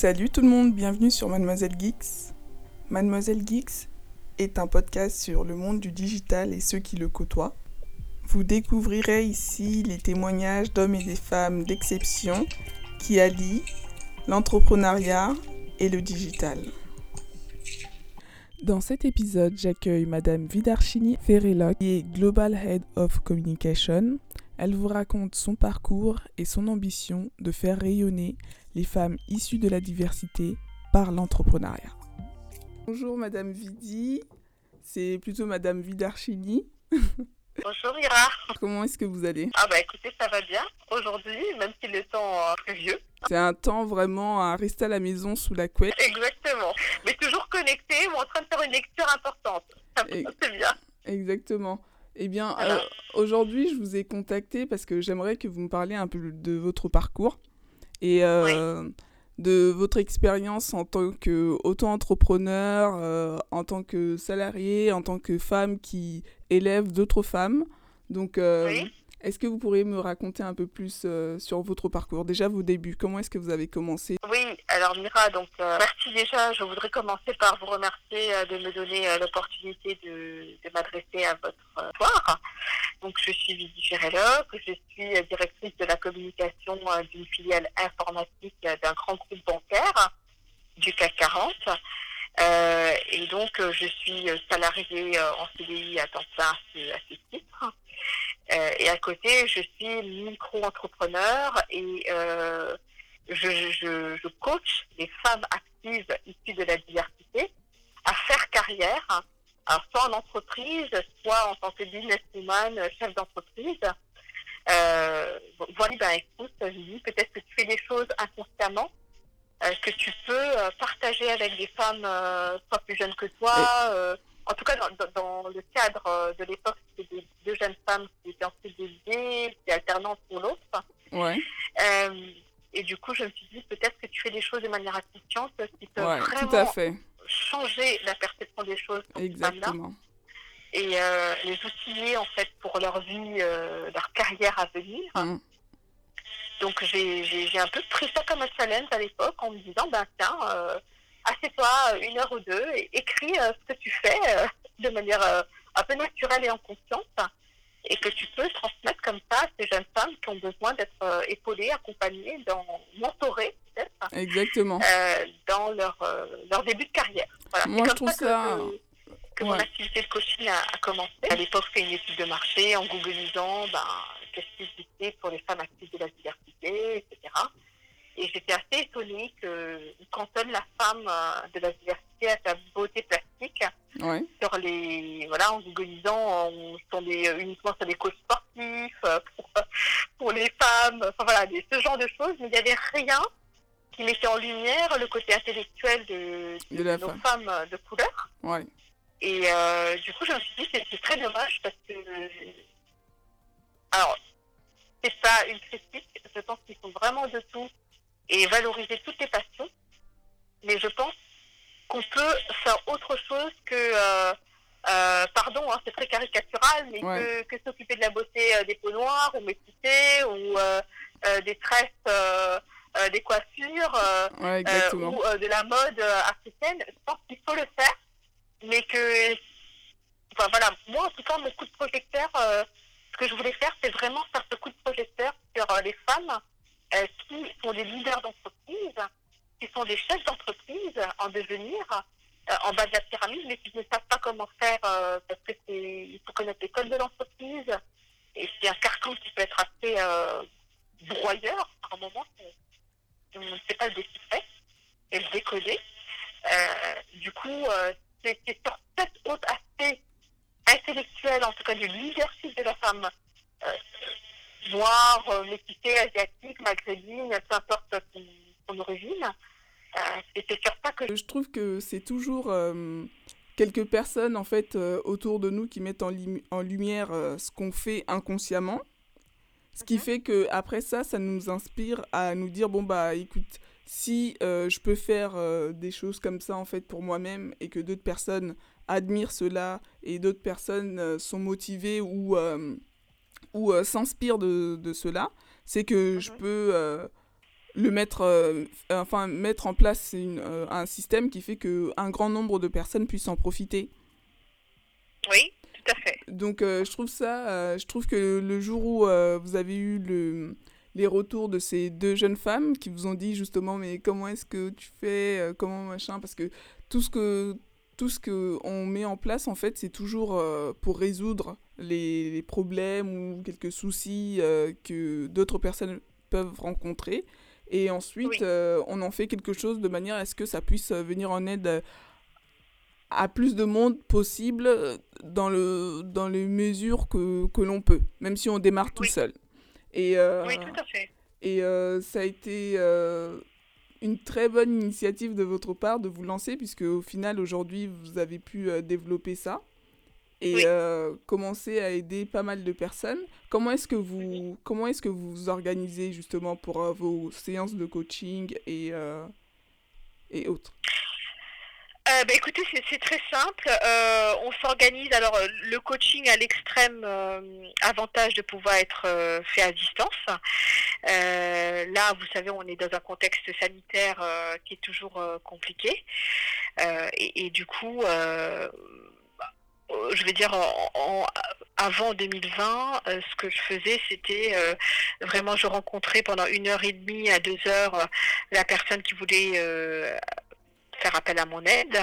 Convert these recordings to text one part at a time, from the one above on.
Salut tout le monde, bienvenue sur Mademoiselle Geeks. Mademoiselle Geeks est un podcast sur le monde du digital et ceux qui le côtoient. Vous découvrirez ici les témoignages d'hommes et des femmes d'exception qui allient l'entrepreneuriat et le digital. Dans cet épisode, j'accueille Madame Vidarchini Ferrella, qui est Global Head of Communication. Elle vous raconte son parcours et son ambition de faire rayonner les femmes issues de la diversité par l'entrepreneuriat. Bonjour Madame Vidi, c'est plutôt Madame Vidarchini. Bonjour Ira. Comment est-ce que vous allez? Ah bah écoutez, ça va bien aujourd'hui, même si le temps est vieux. C'est un temps vraiment à rester à la maison sous la couette. Exactement. Mais toujours connecté ou en train de faire une lecture importante. C'est bien. Exactement. Eh bien, euh, aujourd'hui, je vous ai contacté parce que j'aimerais que vous me parliez un peu de votre parcours et euh, de votre expérience en tant qu'auto-entrepreneur, euh, en tant que salarié, en tant que femme qui élève d'autres femmes. Donc, est-ce que vous pourriez me raconter un peu plus euh, sur votre parcours? Déjà vos débuts, comment est-ce que vous avez commencé? Oui, alors Mira, donc euh, merci déjà. Je voudrais commencer par vous remercier euh, de me donner l'opportunité de, m'adresser à votre soir. Donc je suis Vivi Ferrelloc, je suis directrice de la communication d'une filiale informatique d'un grand groupe bancaire du CAC 40. et donc, je suis salariée en CDI à temps plein à ce titre. Euh, et à côté, je suis micro-entrepreneur et euh, je, je, je, coach les femmes actives issues de la diversité à faire carrière, alors soit en entreprise, soit en tant que businesswoman, chef d'entreprise. Euh, voilà, ben écoute, dis peut-être que tu fais des choses inconsciemment, euh, que tu peux partager avec des femmes euh, soit plus jeunes que toi, en tout cas, dans, dans le cadre euh, de l'époque, c'était deux jeunes femmes qui étaient en CDD, qui alternantes pour l'autre. Ouais. Euh, et du coup, je me suis dit, peut-être que tu fais des choses de manière inconsciente qui peuvent ouais, vraiment tout à fait. changer la perception des choses pour Exactement. Et euh, les outiller, en fait, pour leur vie, euh, leur carrière à venir. Mm. Donc, j'ai un peu pris ça comme un challenge à l'époque en me disant, ben tiens, assieds-toi une heure ou deux et écris euh, ce que tu fais euh, de manière euh, un peu naturelle et en conscience et que tu peux transmettre comme ça à ces jeunes femmes qui ont besoin d'être épaulées, accompagnées, dans, mentorées peut-être. Exactement. dans leur, leur début de carrière. Voilà. Moi, je trouve ça... Que, que ouais. mon activité de coaching a, a commencé. À l'époque, c'est une étude de marché en googlisant ben, qu'est-ce qui existait pour les femmes actives de la diversité, etc. Et j'étais assez étonnée qu'on cantonne la femme de la diversité à sa beauté plastique. Ouais. Sur les, voilà, en googlisant, on tombait uniquement sur des coachs sportifs, pour, pour les femmes, enfin voilà, des, ce genre de choses, mais il n'y avait rien qui mettait en lumière le côté intellectuel de, de, de nos femme. femmes de couleur. Ouais. Et euh, du coup, je me suis dit, c'est très dommage parce que. Alors, c'est pas une critique, je pense qu'il faut vraiment de tout et valoriser toutes les passions. Mais je pense qu'on peut faire autre chose que, euh, euh, pardon, hein, c'est très caricatural, mais ouais. que, que s'occuper de la beauté euh, des peaux noires ou métissées ou euh, euh, des tresses, euh, des coiffures ouais, ou de la mode africaine. Je pense qu'il faut le faire, mais que, enfin voilà, moi en tout cas, mon coup de projecteur, ce que je voulais faire, c'est vraiment faire ce coup de projecteur sur les femmes euh, qui sont des leaders d'entreprise, qui sont des chefs d'entreprise en devenir, euh, en bas de la pyramide, mais qui ne savent pas comment faire euh, parce que c'est il faut connaître les codes de l'entreprise et c'est un carcan qui peut être assez broyeur par moment. On ne sait pas le déchiffrer et le décoder. du coup, c'est sur cet autre aspect intellectuel, en tout cas du leadership de la femme noire, euh, métissée, asiatique, maghrébine, peu importe son, origine. Euh, c'est sur ça que je trouve que c'est toujours euh, quelques personnes en fait euh, autour de nous qui mettent en, en lumière euh, ce qu'on fait inconsciemment. Ce qui mm -hmm. fait que après ça, ça nous inspire à nous dire bon bah écoute, si euh, je peux faire des choses comme ça en fait pour moi-même et que d'autres personnes admirent cela et d'autres personnes sont motivées ou ou euh, s'inspire de, de, cela, c'est que mmh. je peux euh, le mettre, enfin mettre en place une, un système qui fait que un grand nombre de personnes puissent en profiter. Oui, tout à fait. Donc je trouve ça, je trouve que le jour où vous avez eu le les retours de ces deux jeunes femmes qui vous ont dit justement mais comment est-ce que tu fais comment machin parce que tout ce que tout ce qu'on met en place, en fait, c'est toujours euh, pour résoudre les, problèmes ou quelques soucis euh, que d'autres personnes peuvent rencontrer. Et ensuite, euh, on en fait quelque chose de manière à ce que ça puisse venir en aide à plus de monde possible dans, le, dans les mesures que, que l'on peut, même si on démarre tout seul. Et, oui, tout à fait. Et ça a été une très bonne initiative de votre part de vous lancer, puisque au final, aujourd'hui, vous avez pu euh, développer ça et euh, commencer à aider pas mal de personnes. Comment est-ce que vous, comment est-ce que vous vous organisez justement pour euh, vos séances de coaching et, et autres? Euh, bah, écoutez, c'est très simple. Euh, on s'organise. Alors, euh, le coaching a l'extrême avantage de pouvoir être fait à distance. là, vous savez, on est dans un contexte sanitaire qui est toujours compliqué. Et, du coup, je vais dire, avant 2020, ce que je faisais, c'était vraiment, je rencontrais pendant une heure et demie à deux heures la personne qui voulait faire appel à mon aide.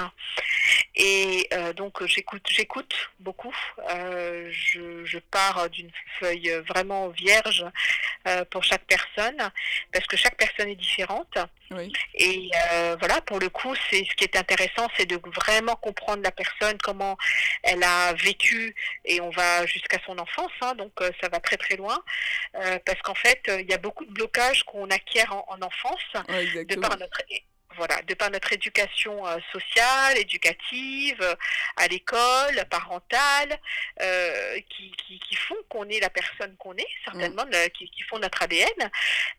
Et euh, donc j'écoute, j'écoute beaucoup. Euh, je, pars d'une feuille vraiment vierge euh, pour chaque personne, parce que chaque personne est différente. Et voilà, pour le coup, c'est ce qui est intéressant, c'est de vraiment comprendre la personne, comment elle a vécu, et on va jusqu'à son enfance, hein, donc ça va très très loin, parce qu'en fait, il y a beaucoup de blocages qu'on acquiert en, enfance de par notre voilà, de par notre éducation euh, sociale, éducative, euh, à l'école, parentale, euh, qui, qui, font qu'on est la personne qu'on est, certainement, mm. qui, font notre ADN.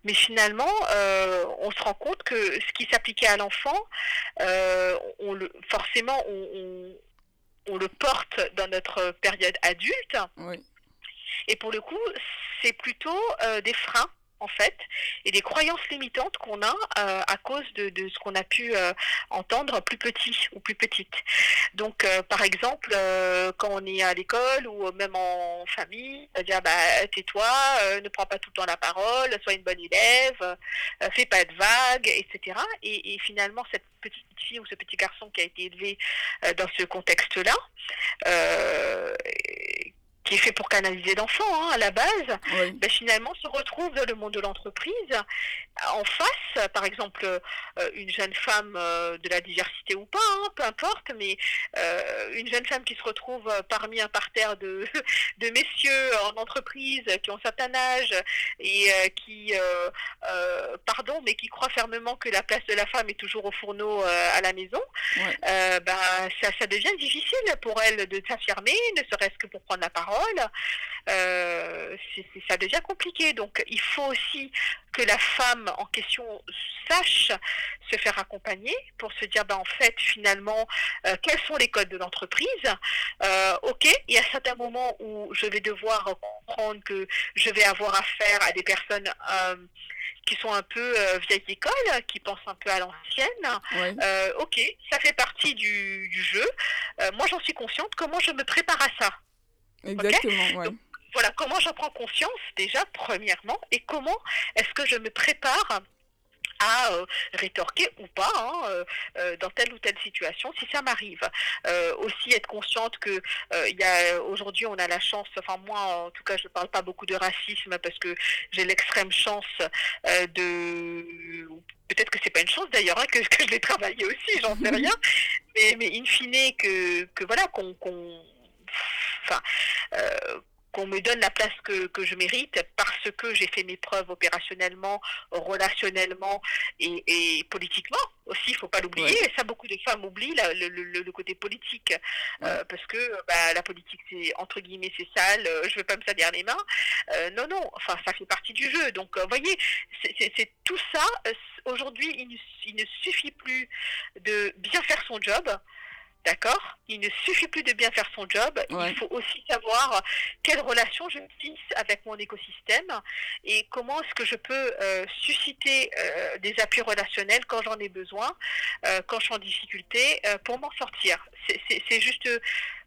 Mais finalement, on se rend compte que ce qui s'appliquait à l'enfant, on le, forcément, on, on, le porte dans notre période adulte. Et pour le coup, c'est plutôt des freins en fait, et des croyances limitantes qu'on a euh, à cause de, ce qu'on a pu euh, entendre plus petit ou plus petite. Donc, euh, par exemple, quand on est à l'école ou même en famille, dire bah, tais-toi, ne prends pas tout le temps la parole, sois une bonne élève, fais pas de vagues, etc. Et, et, finalement, cette petite fille ou ce petit garçon qui a été élevé dans ce contexte-là, qui est fait pour canaliser l'enfant hein, à la base, ben, finalement se retrouve dans le monde de l'entreprise en face, par exemple, euh, une jeune femme euh, de la diversité ou pas, hein, peu importe, mais euh, une jeune femme qui se retrouve parmi un parterre de, de messieurs en entreprise qui ont certain âge et qui, pardon, mais qui croient fermement que la place de la femme est toujours au fourneau à la maison, ben, ça, ça devient difficile pour elle de s'affirmer, ne serait-ce que pour prendre la parole euh, ça devient compliqué. Donc il faut aussi que la femme en question sache se faire accompagner pour se dire, ben, en fait, finalement, euh, quels sont les codes de l'entreprise euh, Ok, il y a certains moments où je vais devoir comprendre que je vais avoir affaire à des personnes qui sont un peu vieille école, qui pensent un peu à l'ancienne. ok, ça fait partie du, du jeu. moi, j'en suis consciente. Comment je me prépare à ça? Exactement, voilà, comment j'en prends conscience déjà, premièrement, et comment est-ce que je me prépare à euh, rétorquer ou pas hein, euh, euh, dans telle ou telle situation si ça m'arrive. aussi être consciente que il y a aujourd'hui on a la chance, enfin moi en tout cas je ne parle pas beaucoup de racisme parce que j'ai l'extrême chance de peut-être que c'est pas une chance d'ailleurs hein, que, que, je l'ai travaillé aussi, j'en sais rien, mais, mais in fine que, que voilà qu'on enfin, euh, qu'on me donne la place que, je mérite parce que j'ai fait mes preuves opérationnellement, relationnellement et, politiquement aussi, il ne faut pas l'oublier. Ça, beaucoup de femmes oublient le, côté politique euh, parce que bah, la politique, c'est entre guillemets, c'est sale, euh, je ne veux pas me salir les mains. non, non, enfin, ça fait partie du jeu. Donc, vous voyez, c'est tout ça. Aujourd'hui, il, il, ne suffit plus de bien faire son job D'accord Il ne suffit plus de bien faire son job, il faut aussi savoir quelle relation je tisse avec mon écosystème et comment est-ce que je peux euh, susciter euh, des appuis relationnels quand j'en ai besoin, euh, quand je suis en difficulté, pour m'en sortir. C'est juste,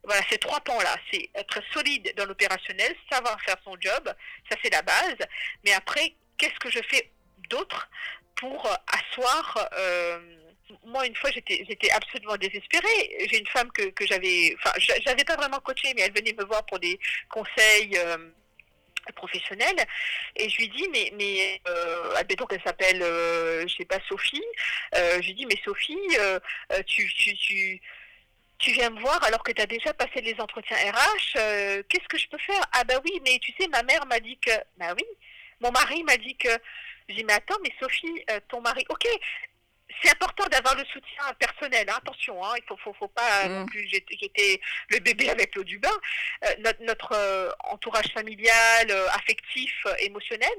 voilà, ces trois pans-là. C'est être solide dans l'opérationnel, savoir faire son job, ça c'est la base. Mais après, qu'est-ce que je fais d'autre pour asseoir moi, une fois, j'étais, absolument désespérée. J'ai une femme que, j'avais, enfin, j'avais pas vraiment coachée, mais elle venait me voir pour des conseils euh, professionnels. Et je lui dis, mais, mais euh, admettons qu'elle s'appelle, euh, je sais pas, Sophie. Euh, je lui dis, mais Sophie, euh, tu, tu, tu, tu viens me voir alors que tu as déjà passé les entretiens RH. qu'est-ce que je peux faire? Ah bah oui, mais tu sais, ma mère m'a dit que, bah oui, mon mari m'a dit que. Je dis, mais attends, mais Sophie, ton mari, ok, c'est important d'avoir le soutien personnel. Hein. Attention, hein, il faut, faut, faut pas mm. non plus jeter le bébé avec l'eau du bain. Euh, notre, notre euh, entourage familial, euh, affectif, émotionnel,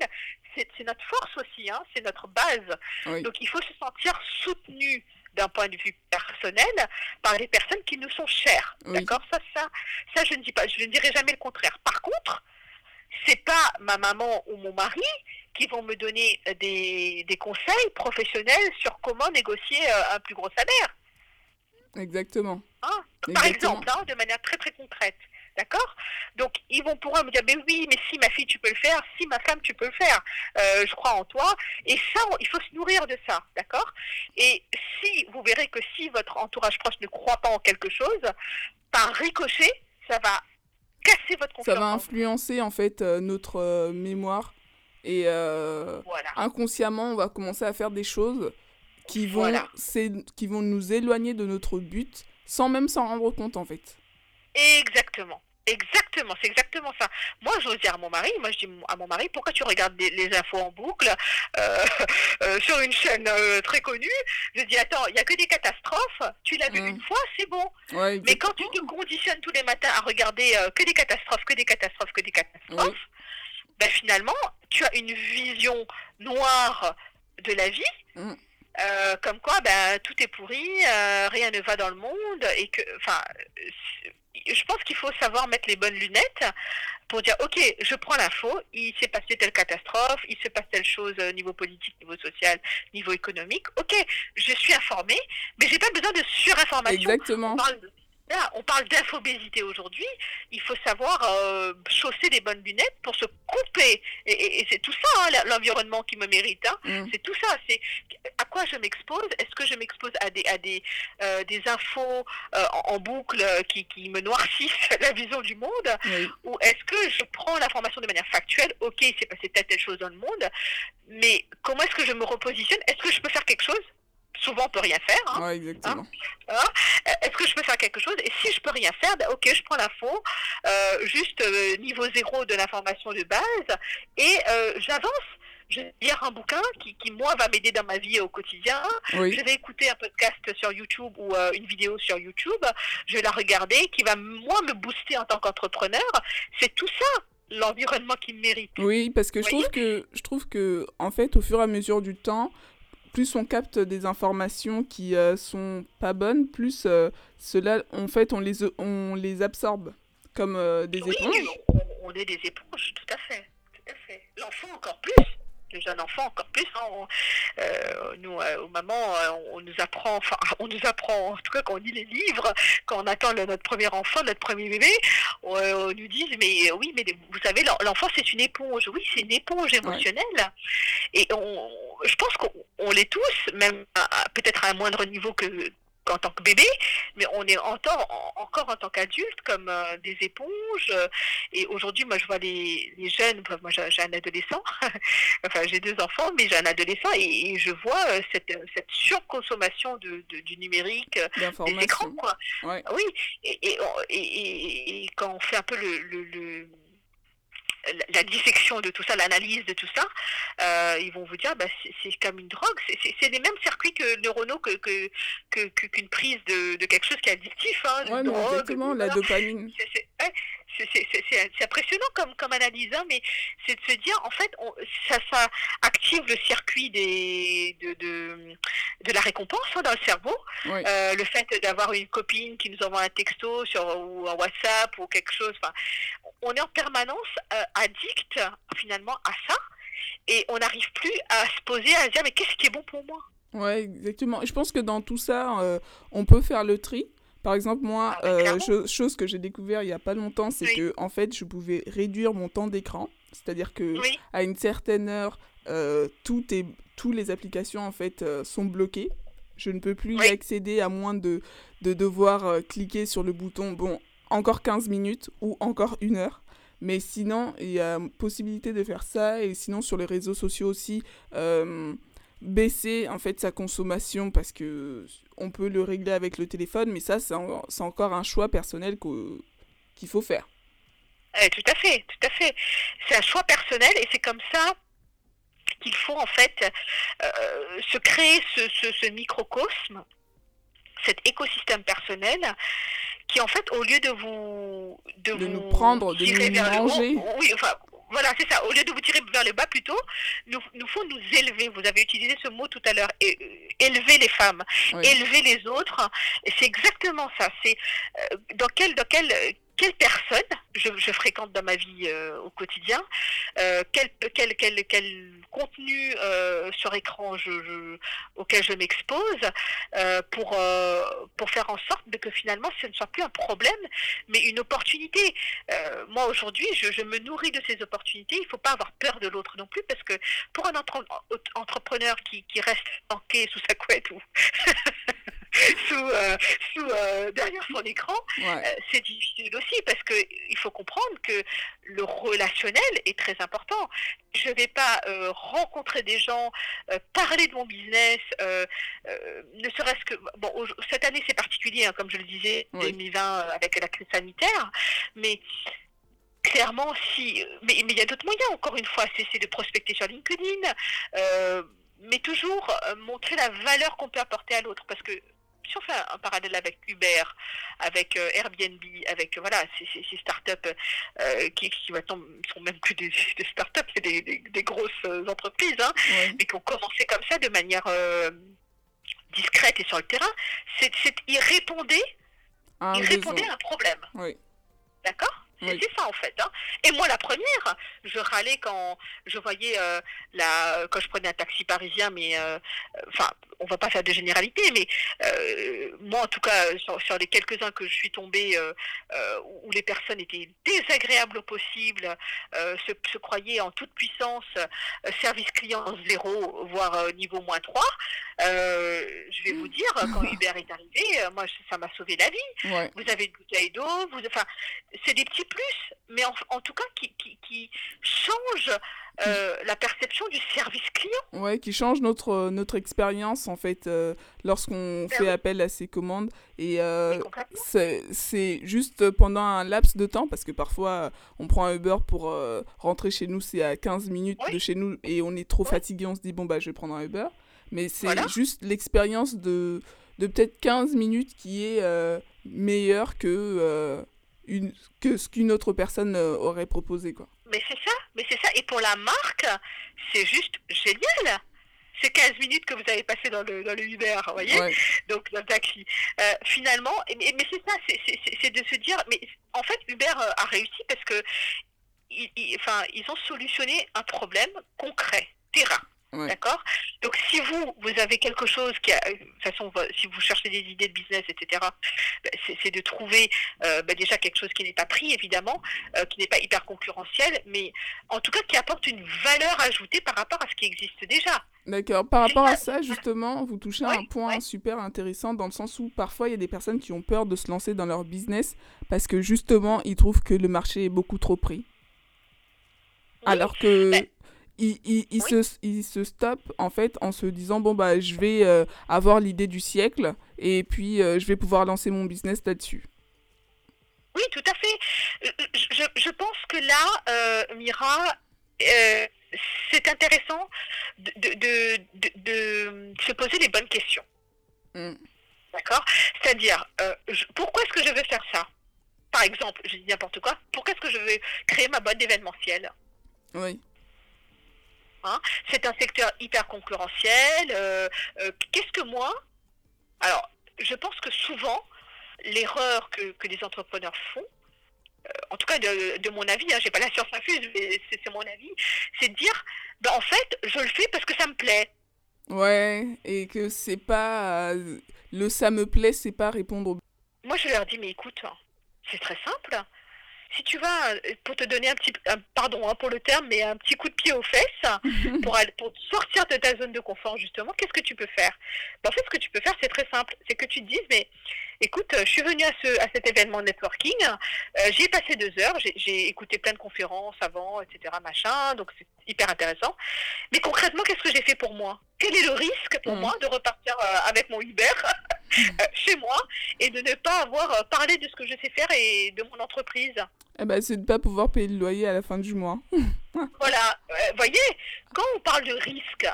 c'est notre force aussi. Hein, c'est notre base. Donc il faut se sentir soutenu d'un point de vue personnel par les personnes qui nous sont chères. D'accord? Ça, ça, ça, je ne dis pas, je ne dirai jamais le contraire. Par contre, c'est pas ma maman ou mon mari qui vont me donner des, des conseils professionnels sur comment négocier euh, un plus gros salaire. Exactement. Hein? Par exemple, hein, de manière très très concrète. D'accord? Donc, ils vont pouvoir me dire, mais oui, mais si ma fille, tu peux le faire, si ma femme, tu peux le faire, euh, je crois en toi. Et ça, il faut se nourrir de ça, d'accord? Et si, vous verrez que si votre entourage proche ne croit pas en quelque chose, par ricochet, ça va casser votre confiance. Ça va influencer, en fait, euh, notre mémoire et euh, inconsciemment, on va commencer à faire des choses qui vont, qui vont nous éloigner de notre but sans même s'en rendre compte en fait. Exactement. Exactement, c'est exactement ça. Moi, j'ose dire à mon mari, moi je dis à mon mari, pourquoi tu regardes les, infos en boucle euh, euh, sur une chaîne très connue? Je dis, attends, il n'y a que des catastrophes, tu l'as vu mm. une fois, c'est bon. Mais quand tu te conditionnes tous les matins à regarder que des catastrophes, que des catastrophes, que des catastrophes, ben, finalement, tu as une vision noire de la vie. Mm. Euh, comme quoi, ben, tout est pourri, euh, rien ne va dans le monde, et que, enfin, je pense qu'il faut savoir mettre les bonnes lunettes pour dire, ok, je prends l'info, il s'est passé telle catastrophe, il se passe telle chose au niveau politique, niveau social, niveau économique. Ok, je suis informé, mais j'ai pas besoin de surinformation. Exactement on parle d'infobésité aujourd'hui. Il faut savoir euh, chausser des bonnes lunettes pour se couper. Et, c'est tout ça, hein, l'environnement qui me mérite. Hein. Mm. C'est tout ça. C'est à quoi je m'expose? Est-ce que je m'expose à des, à des, euh, des infos euh, en, boucle qui, qui, me noircissent la vision du monde? Ou est-ce que je prends l'information de manière factuelle? Ok, il s'est passé telle, telle chose dans le monde. Mais comment est-ce que je me repositionne? Est-ce que je peux faire quelque chose? Souvent on peut rien faire. Hein, exactement. Hein, hein, Est-ce que je peux faire quelque chose? Et si je peux rien faire, ben, ok, je prends l'info, euh, juste euh, niveau zéro de l'information de base, et euh, j'avance. Je vais lire un bouquin qui, qui moi, va m'aider dans ma vie au quotidien. Je vais écouter un podcast sur YouTube ou une vidéo sur YouTube. Je vais la regarder, qui va, moi, me booster en tant qu'entrepreneur. C'est tout ça l'environnement qui me mérite. Oui, parce que je trouve que je trouve que en fait au fur et à mesure du temps, plus on capte des informations qui euh, sont pas bonnes, plus euh, cela, en fait, on les, on les absorbe comme euh, des éponges. On, est des éponges, tout à fait. Tout à fait. L'enfant encore plus les jeunes enfants encore plus. Hein, euh, nous, aux mamans, on nous apprend, enfin, on nous apprend, en tout cas quand on lit les livres, quand on attend notre premier enfant, notre premier bébé, on, nous dit, mais oui, mais vous savez, l'enfant c'est une éponge. Oui, c'est une éponge émotionnelle. Et on, je pense qu'on l'est tous, même peut-être à un moindre niveau que en tant que bébé, mais on est encore, encore en tant qu'adulte comme euh, des éponges. et aujourd'hui, moi, je vois les, les jeunes, moi j'ai un adolescent, enfin j'ai deux enfants, mais j'ai un adolescent et, je vois euh, cette, cette surconsommation de, du numérique, des écrans. Quoi. Oui, et, et, quand on fait un peu le la dissection de tout ça, l'analyse de tout ça, euh, ils vont vous dire bah, c'est comme une drogue, c'est les mêmes circuits que neuronaux que qu'une que, prise de, de, quelque chose qui est addictif. Hein, ouais, exactement, la dopamine. c'est impressionnant comme, comme analyse, hein, mais c'est de se dire, en fait, ça, ça active le circuit des, de, de, de la récompense hein, dans le cerveau. Euh, le fait d'avoir une copine qui nous envoie un texto sur, ou un WhatsApp ou quelque chose. On est en permanence euh, addict finalement à ça et on n'arrive plus à se poser, à se dire, mais qu'est-ce qui est bon pour moi? Ouais, exactement. Je pense que dans tout ça, euh, on peut faire le tri. Par exemple, moi, ah euh, chose que j'ai découvert il n'y a pas longtemps, c'est que en fait, je pouvais réduire mon temps d'écran. C'est-à-dire que à une certaine heure, tout toutes les applications en fait sont bloquées. Je ne peux plus y accéder à moins de, de devoir cliquer sur le bouton bon encore 15 minutes ou encore une heure. Mais sinon, il y a possibilité de faire ça. Et sinon, sur les réseaux sociaux aussi, baisser en fait sa consommation parce que on peut le régler avec le téléphone, mais ça, c'est encore un choix personnel qu'il faut faire. Eh, tout à fait, tout à fait. C'est un choix personnel et c'est comme ça qu'il faut en fait euh, se créer ce, microcosme, cet écosystème personnel qui en fait au lieu de vous de, nous prendre, de nous manger, oui, enfin voilà, c'est ça. Au lieu de vous tirer vers le bas plutôt, nous, nous faut nous élever. Vous avez utilisé ce mot tout à l'heure. Élever les femmes, élever les autres. C'est exactement ça. C'est euh, dans quel, dans quel quelle personne je, fréquente dans ma vie euh, au quotidien, euh, quel, quel, quel, quel, contenu euh, sur écran je, auquel je m'expose pour, pour faire en sorte que finalement ce ne soit plus un problème, mais une opportunité. moi aujourd'hui, je, me nourris de ces opportunités. Il ne faut pas avoir peur de l'autre non plus, parce que pour un entrepreneur qui, qui reste tanké sous sa couette ou sous, euh, sous euh, derrière son écran, euh, c'est difficile aussi parce que il faut comprendre que le relationnel est très important. Je ne vais pas rencontrer des gens, parler de mon business, ne serait-ce que bon cette année c'est particulier hein, comme je le disais 2020 avec la crise sanitaire, mais clairement, si. Mais il y a d'autres moyens, encore une fois, c'est de prospecter sur LinkedIn, mais toujours montrer la valeur qu'on peut apporter à l'autre. Parce que si on fait un, parallèle avec Uber, avec euh, Airbnb, avec voilà, ces, startups euh, qui, qui maintenant sont même plus des, startups, c'est des, grosses euh, entreprises, hein, mais qui ont commencé comme ça de manière discrète et sur le terrain, c'est, ils répondaient, ils répondaient à un problème. D'accord? C'est ça en fait. Hein. Et moi la première, je râlais quand je voyais la quand je prenais un taxi parisien, mais enfin on va pas faire de généralité, mais euh, moi en tout cas sur, les quelques-uns que je suis tombée euh, euh, où les personnes étaient désagréables au possible, se, se, croyaient en toute puissance, service client zéro, voire niveau moins 3, je vais vous dire, quand Uber est arrivé, moi ça m'a sauvé la vie. Vous avez une bouteille d'eau, vous, enfin, c'est des petits plus, mais en, tout cas qui, qui, qui changent euh, la perception du service client. Ouais, qui change notre, notre expérience en fait euh, lorsqu'on ben fait appel à ces commandes. Et euh, c'est juste pendant un laps de temps, parce que parfois on prend un Uber pour rentrer chez nous, c'est à 15 minutes de chez nous et on est trop fatigué, on se dit bon bah je vais prendre un Uber. Mais c'est juste l'expérience de, de peut-être 15 minutes qui est meilleure que, une, que ce qu'une autre personne aurait proposé. quoi. Mais c'est ça, mais c'est ça. Et pour la marque, c'est juste génial. C'est 15 minutes que vous avez passé dans le, dans le Uber, vous voyez Donc, dans le taxi. Euh, finalement, mais, mais c'est ça, c'est de se dire, mais en fait, Uber euh, a réussi parce que ils, enfin, ils ont solutionné un problème concret, terrain. D'accord? Donc, si vous, vous avez quelque chose qui a, de toute façon, si vous cherchez des idées de business, etc., bah, c'est de trouver euh, bah, déjà quelque chose qui n'est pas pris, évidemment, euh, qui n'est pas hyper concurrentiel, mais en tout cas qui apporte une valeur ajoutée par rapport à ce qui existe déjà. D'accord. Par rapport à ça, justement, vous touchez à un point super intéressant dans le sens où parfois il y a des personnes qui ont peur de se lancer dans leur business parce que justement, ils trouvent que le marché est beaucoup trop pris. Alors que il, il, se, il se stoppe en fait en se disant bon bah je vais euh, avoir l'idée du siècle et puis euh, je vais pouvoir lancer mon business là-dessus. Oui, tout à fait. Je, je pense que là, euh, Mira, c'est intéressant de, de, de, de, se poser les bonnes questions. Mm. D'accord? C'est-à-dire, pourquoi est-ce que je veux faire ça? Par exemple, je dis n'importe quoi, pourquoi est-ce que je vais créer ma boîte d'événementiel? Oui. Hein c'est un secteur hyper concurrentiel. Euh, euh, qu'est-ce que moi Alors, je pense que souvent, l'erreur que, que, les entrepreneurs font, euh, en tout cas de, mon avis, hein, j'ai pas la science infuse, mais c'est mon avis, c'est de dire, ben, en fait, je le fais parce que ça me plaît. Ouais, et que c'est pas le ça me plaît, c'est pas répondre. Moi, je leur dis, mais écoute, c'est très simple si tu vas, euh, pour te donner un petit, pardon hein, pour le terme, mais un petit coup de pied aux fesses, pour, pour sortir de ta zone de confort, justement, qu'est-ce que tu peux faire? Ben, En fait, ce que tu peux faire, c'est très simple. C'est que tu te dises, mais écoute, je suis venue à, ce, à cet événement networking, euh, j'y ai passé deux heures, j'ai écouté plein de conférences avant, etc., machin, donc c'est hyper intéressant. Mais concrètement, qu'est-ce que j'ai fait pour moi? Quel est le risque pour mm. moi de repartir euh, avec mon Uber chez moi et de ne pas avoir parlé de ce que je sais faire et de mon entreprise? Eh ben, c'est de ne pas pouvoir payer le loyer à la fin du mois. voilà, vous voyez, quand on parle de risque,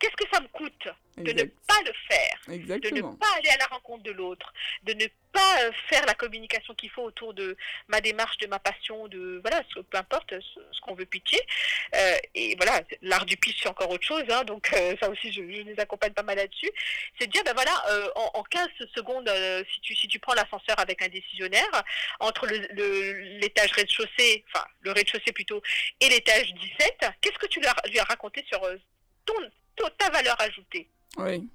qu'est-ce que ça me coûte de ne pas le faire, Exactement. de ne pas aller à la rencontre de l'autre, de ne pas euh, faire la communication qu'il faut autour de ma démarche, de ma passion, de voilà, peu importe ce, qu'on veut pitcher. Euh, et voilà, l'art du pitch c'est encore autre chose, hein, donc euh, ça aussi je, les accompagne pas mal là-dessus. C'est de dire ben voilà, en, en, 15 secondes, si tu si tu prends l'ascenseur avec un décisionnaire entre l'étage le, rez-de-chaussée, enfin le rez-de-chaussée plutôt, et l'étage 17, qu'est-ce que tu lui as raconté sur ton ta valeur ajoutée. Oui.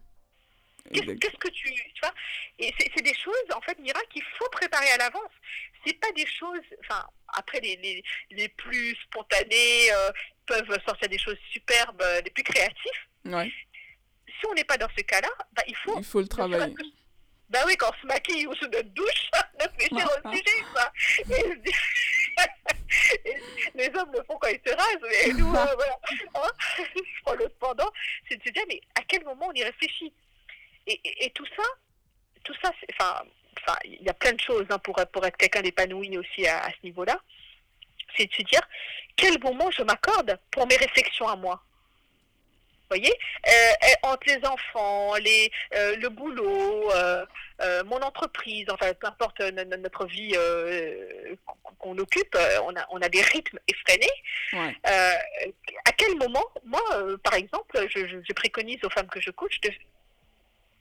Qu'est-ce que tu, tu vois Et c'est des choses, en fait, Mira, qu'il faut préparer à l'avance. C'est pas des choses, enfin, après les, les, les plus spontanées euh, peuvent sortir des choses superbes, euh, les plus créatifs. Ouais. Si on n'est pas dans ce cas-là, bah, il faut. Il faut le travailler. Bah oui, quand on se maquille ou sous notre douche, réfléchir au sujet, quoi. les hommes le font quand ils se rasent, mais nous, euh, voilà. Hein je prends le pendant, c'est de se dire, mais à quel moment on y réfléchit? Et, et, tout ça, tout ça, enfin, enfin, il y a plein de choses hein, pour, pour être quelqu'un d'épanoui aussi à, à ce niveau-là. C'est de se dire, quel moment je m'accorde pour mes réflexions à moi? Voyez euh, Entre les enfants, les, euh, le boulot, euh, mon entreprise, enfin peu importe notre vie qu'on occupe, on a, on a des rythmes effrénés. à quel moment, moi, par exemple, je, préconise aux femmes que je coach de,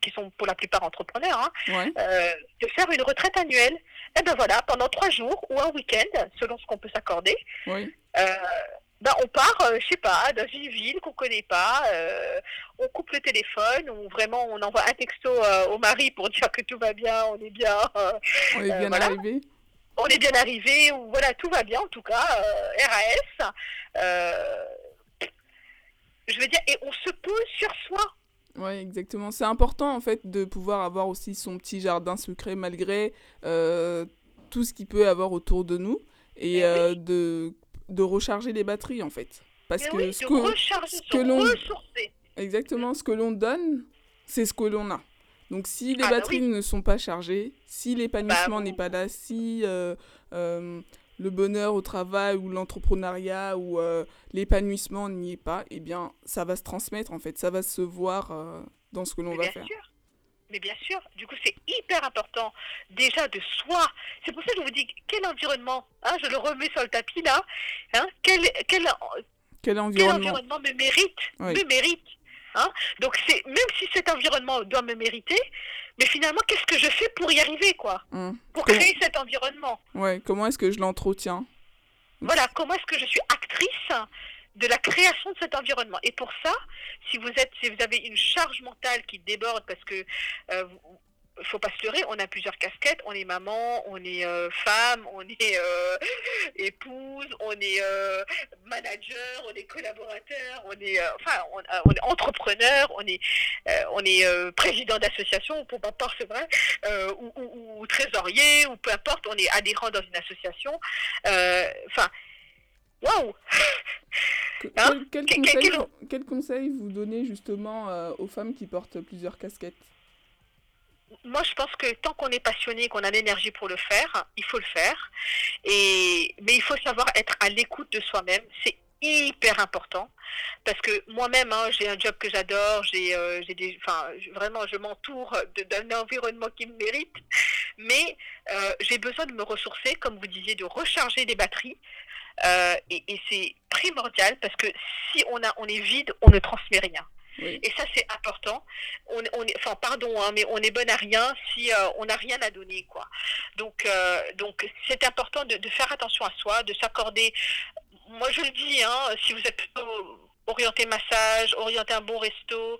qui sont pour la plupart entrepreneurs, hein, de faire une retraite annuelle. Et eh ben voilà, pendant trois jours ou un week-end, selon ce qu'on peut s'accorder. Oui. Ben, on part, euh, je sais pas, dans une ville qu'on connaît pas, euh, on coupe le téléphone, ou vraiment on envoie un texto euh, au mari pour dire que tout va bien, on est bien. on est bien arrivé. On est bien arrivé, ou voilà, tout va bien en tout cas, RAS. je veux dire, et on se pose sur soi. Oui, exactement. C'est important en fait de pouvoir avoir aussi son petit jardin secret malgré tout ce qu'il peut avoir autour de nous et eh de de recharger les batteries en fait. Parce que, ce, que, l'on exactement ce que l'on donne, c'est ce que l'on a. Donc si les ah, bah batteries ne sont pas chargées, si l'épanouissement bah, n'est pas là, si euh, euh, le bonheur au travail ou l'entrepreneuriat ou euh, l'épanouissement n'y est pas, eh bien ça va se transmettre en fait, ça va se voir dans ce que l'on va faire. Sûr. Mais bien sûr, du coup, c'est hyper important déjà de soi. C'est pour ça que je vous dis quel environnement, hein, je le remets sur le tapis là, hein, quel, quel, quel, environnement. me mérite, me mérite. Hein. Donc c'est même si cet environnement doit me mériter, mais finalement qu'est-ce que je fais pour y arriver quoi, hum. pour créer cet environnement. Ouais, comment est-ce que je l'entretiens? Voilà, comment est-ce que je suis actrice de la création de cet environnement. Et pour ça, si vous êtes, si vous avez une charge mentale qui déborde parce que euh, faut pas se leurrer, on a plusieurs casquettes, on est maman, on est euh, femme, on est euh, épouse, on est euh, manager, on est collaborateur, on est enfin on, est entrepreneur, on est on est président d'association, pour part c'est vrai, ou, ou, ou, trésorier, ou peu importe, on est adhérent dans une association. Enfin Waouh hein quel, conseil, vous donnez justement euh, aux femmes qui portent plusieurs casquettes? Moi, je pense que tant qu'on est passionné, qu'on a l'énergie pour le faire, il faut le faire. Et... Mais il faut savoir être à l'écoute de soi-même. C'est hyper important. Parce que moi-même hein, j'ai un job que j'adore. J'ai euh, des enfin vraiment je m'entoure d'un environnement qui me mérite. Mais euh, j'ai besoin de me ressourcer comme vous disiez de recharger des batteries euh, et, et c'est primordial parce que si on a on est vide on ne transmet rien et ça, c'est important. On, on est, enfin, pardon, hein, mais on est bon à rien si euh, on n'a rien à donner, quoi. Donc, euh, donc, c'est important de, de, faire attention à soi, de s'accorder. Moi, je le dis, hein, si vous êtes plutôt orienté massage, orienté un bon resto,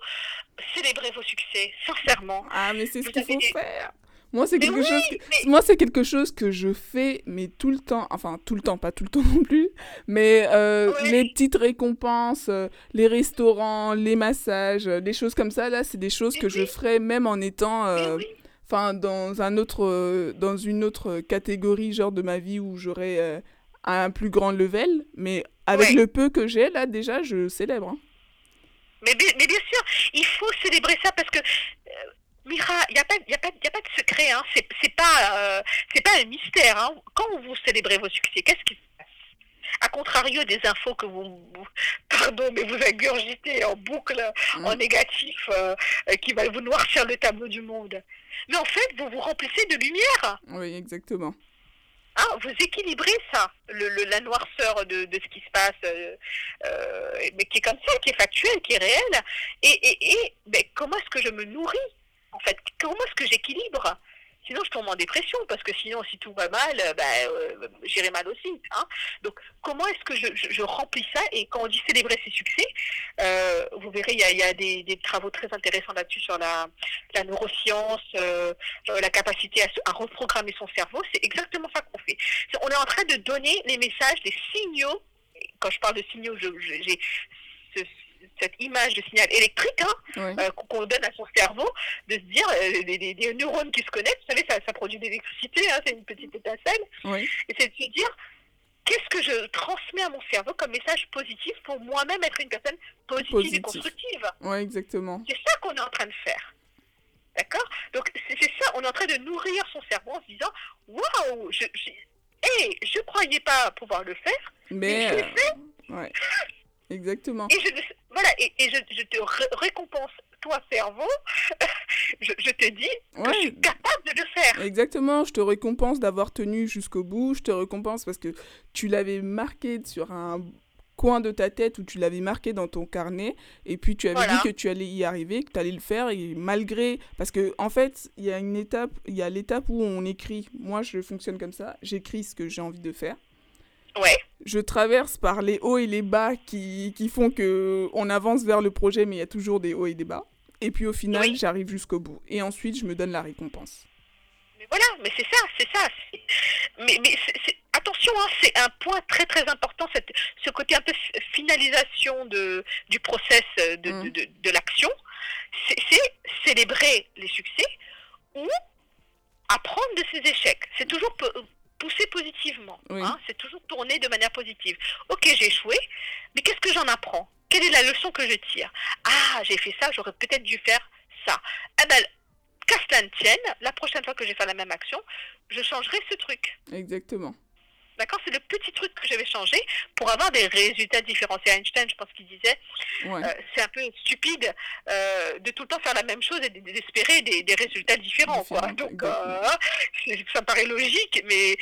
célébrez vos succès, sincèrement. Ah, mais c'est ce qu'il faut faire. Moi, c'est quelque, chose que... Moi, c'est quelque chose que je fais, mais tout le temps. Enfin, tout le temps, pas tout le temps non plus. Mais euh, les petites récompenses, euh, les restaurants, les massages, les choses comme ça, là, c'est des choses que je ferais même en étant. Euh, enfin, dans, un autre, dans une autre catégorie, genre de ma vie où j'aurais un plus grand level. Mais avec le peu que j'ai, là, déjà, je célèbre. Hein. Mais, mais, bien sûr, il faut célébrer ça parce que Mira, il n'y a, a, pas, y a pas de secret, hein. c'est pas, euh, pas un mystère. Hein. Quand vous célébrez vos succès, qu'est-ce qui se passe? A contrario des infos que vous, pardon, mais vous ingurgitez en boucle, mm. en négatif, euh, qui va vous noircir le tableau du monde. Mais en fait, vous vous remplissez de lumière. Oui, exactement. Ah, vous équilibrez ça, le, le, la noirceur de, de, ce qui se passe, euh, euh mais qui est comme ça, qui est factuel, qui est réel. Et, et, et mais comment est-ce que je me nourris en fait, comment est-ce que j'équilibre? Sinon, je tombe en dépression, parce que sinon, si tout va mal, bah, euh, j'irai mal aussi. Hein. Donc, comment est-ce que je, remplis ça? Et quand on dit célébrer ses succès, euh, vous verrez, il y a, des, travaux très intéressants là-dessus sur la, neuroscience, euh, la capacité à, reprogrammer son cerveau. C'est exactement ça qu'on fait. On est en train de donner les messages, les signaux. Quand je parle de signaux, j'ai cette image de signal électrique hein, euh, qu'on donne à son cerveau, de se dire, euh, des, neurones qui se connectent, vous savez, ça, ça produit de l'électricité, hein, c'est une petite étincelle, et c'est de se dire, qu'est-ce que je transmets à mon cerveau comme message positif pour moi-même être une personne positive, et constructive Oui, exactement. C'est ça qu'on est en train de faire. D'accord? Donc, c'est ça, on est en train de nourrir son cerveau en se disant, waouh, je, je, hey, je croyais pas pouvoir le faire, mais, je l'ai fait. Ouais. Exactement. Et je, voilà, et, et je, je, te récompense, toi, cerveau, je, je, te dis que je suis capable de le faire. Exactement, je te récompense d'avoir tenu jusqu'au bout, je te récompense parce que tu l'avais marqué sur un coin de ta tête où tu l'avais marqué dans ton carnet et puis tu avais voilà. dit que tu allais y arriver, que tu allais le faire et malgré parce que en fait, il y a une étape, il y a l'étape où on écrit. Moi, je fonctionne comme ça, j'écris ce que j'ai envie de faire. Ouais. Je traverse par les hauts et les bas qui, qui font que on avance vers le projet, mais il y a toujours des hauts et des bas. Et puis au final, oui. j'arrive jusqu'au bout. Et ensuite, je me donne la récompense. Mais voilà, mais c'est ça, c'est ça. Mais, mais attention, hein, c'est un point très très important, cette, ce côté un peu finalisation de, du process de, mm. de, de, de l'action. C'est célébrer les succès ou apprendre de ses échecs. C'est toujours pousser positivement. Oui. Hein, c'est toujours tourner de manière positive. Ok, j'ai échoué, mais qu'est-ce que j'en apprends? Quelle est la leçon que je tire? Ah, j'ai fait ça, j'aurais peut-être dû faire ça. Eh ben, qu'à cela ne tienne, la prochaine fois que je vais faire la même action, je changerai ce truc. Exactement. D'accord C'est le petit truc que je vais changer pour avoir des résultats différents. C'est Einstein, je pense, qui disait ouais. euh, c'est un peu stupide euh, de tout le temps faire la même chose et d'espérer des, des, résultats différents. Quoi. Donc, euh, ça paraît logique, mais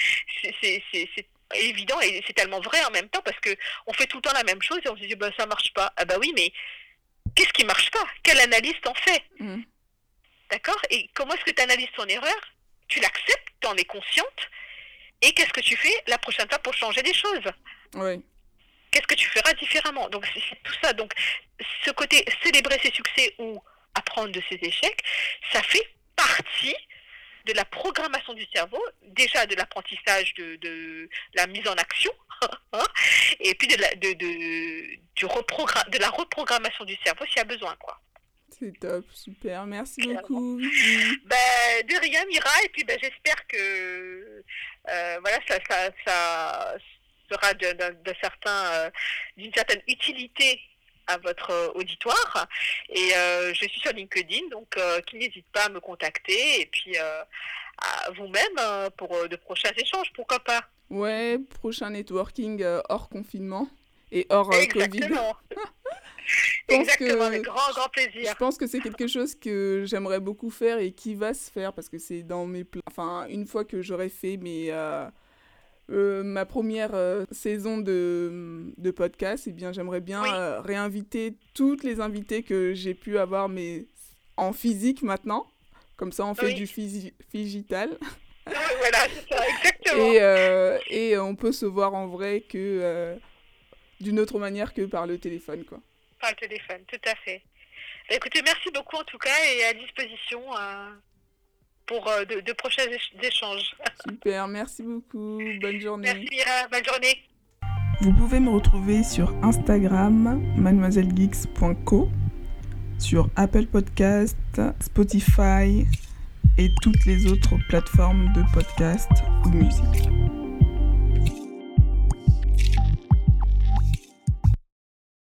c'est évident et c'est tellement vrai en même temps parce que on fait tout le temps la même chose et on se dit bah, ça marche pas. Ah bah oui, mais qu'est-ce qui marche pas? Quelle analyse t'en fais mm. D'accord? Et comment est-ce que tu analyses ton erreur? Tu l'acceptes, tu en es consciente? Et qu'est-ce que tu fais la prochaine fois pour changer des choses Oui. Qu'est-ce que tu feras différemment Donc, c'est tout ça. Donc, ce côté célébrer ses succès ou apprendre de ses échecs, ça fait partie de la programmation du cerveau, déjà de l'apprentissage de, de, la mise en action, hein, et puis de la, de, de, du de la reprogrammation du cerveau s'il y a besoin. quoi. C'est top, super, merci beaucoup. Ben, de rien, Mira, et puis ben, j'espère que euh, voilà, ça, ça, ça sera de, de, de certains, euh, d'une certaine utilité à votre auditoire. Et euh, je suis sur LinkedIn, donc qui n'hésite pas à me contacter. Et puis à vous-même pour de prochains échanges, pourquoi pas. Ouais, prochain networking hors confinement. et hors Exactement. Exactement, avec grand, grand plaisir. Je pense que c'est quelque chose que j'aimerais beaucoup faire et qui va se faire parce que c'est dans mes plans. Enfin, une fois que j'aurai fait mes, euh, euh, ma première saison de, de podcast, eh bien, j'aimerais bien réinviter toutes les invités que j'ai pu avoir, mais en physique maintenant. Comme ça, on fait du digital. voilà, c'est ça, exactement. Et, euh, et, on peut se voir en vrai que euh, d'une autre manière que par le téléphone, quoi. Par le téléphone, tout à fait. Bah, écoutez, merci beaucoup en tout cas et à disposition euh, pour de, de, prochains échanges. Super, merci beaucoup. Bonne journée. Merci, Mira. Bonne journée. Vous pouvez me retrouver sur Instagram, mademoisellegeeks.co, sur Apple Podcast, Spotify, et toutes les autres plateformes de podcast ou musique.